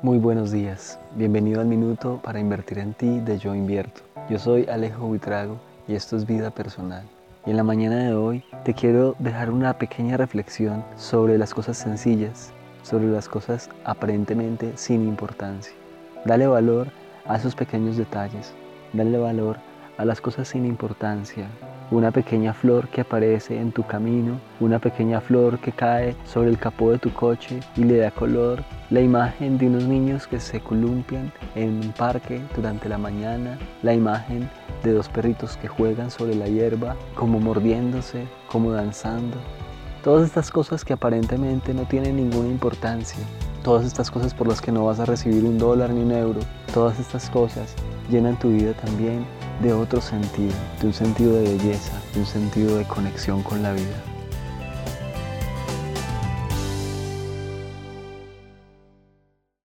Muy buenos días, bienvenido al minuto para invertir en ti de Yo Invierto. Yo soy Alejo Buitrago y esto es Vida Personal. Y en la mañana de hoy te quiero dejar una pequeña reflexión sobre las cosas sencillas, sobre las cosas aparentemente sin importancia. Dale valor a esos pequeños detalles, dale valor a las cosas sin importancia, una pequeña flor que aparece en tu camino, una pequeña flor que cae sobre el capó de tu coche y le da color, la imagen de unos niños que se columpian en un parque durante la mañana, la imagen de dos perritos que juegan sobre la hierba, como mordiéndose, como danzando. Todas estas cosas que aparentemente no tienen ninguna importancia, todas estas cosas por las que no vas a recibir un dólar ni un euro, todas estas cosas llenan tu vida también de otro sentido, de un sentido de belleza, de un sentido de conexión con la vida.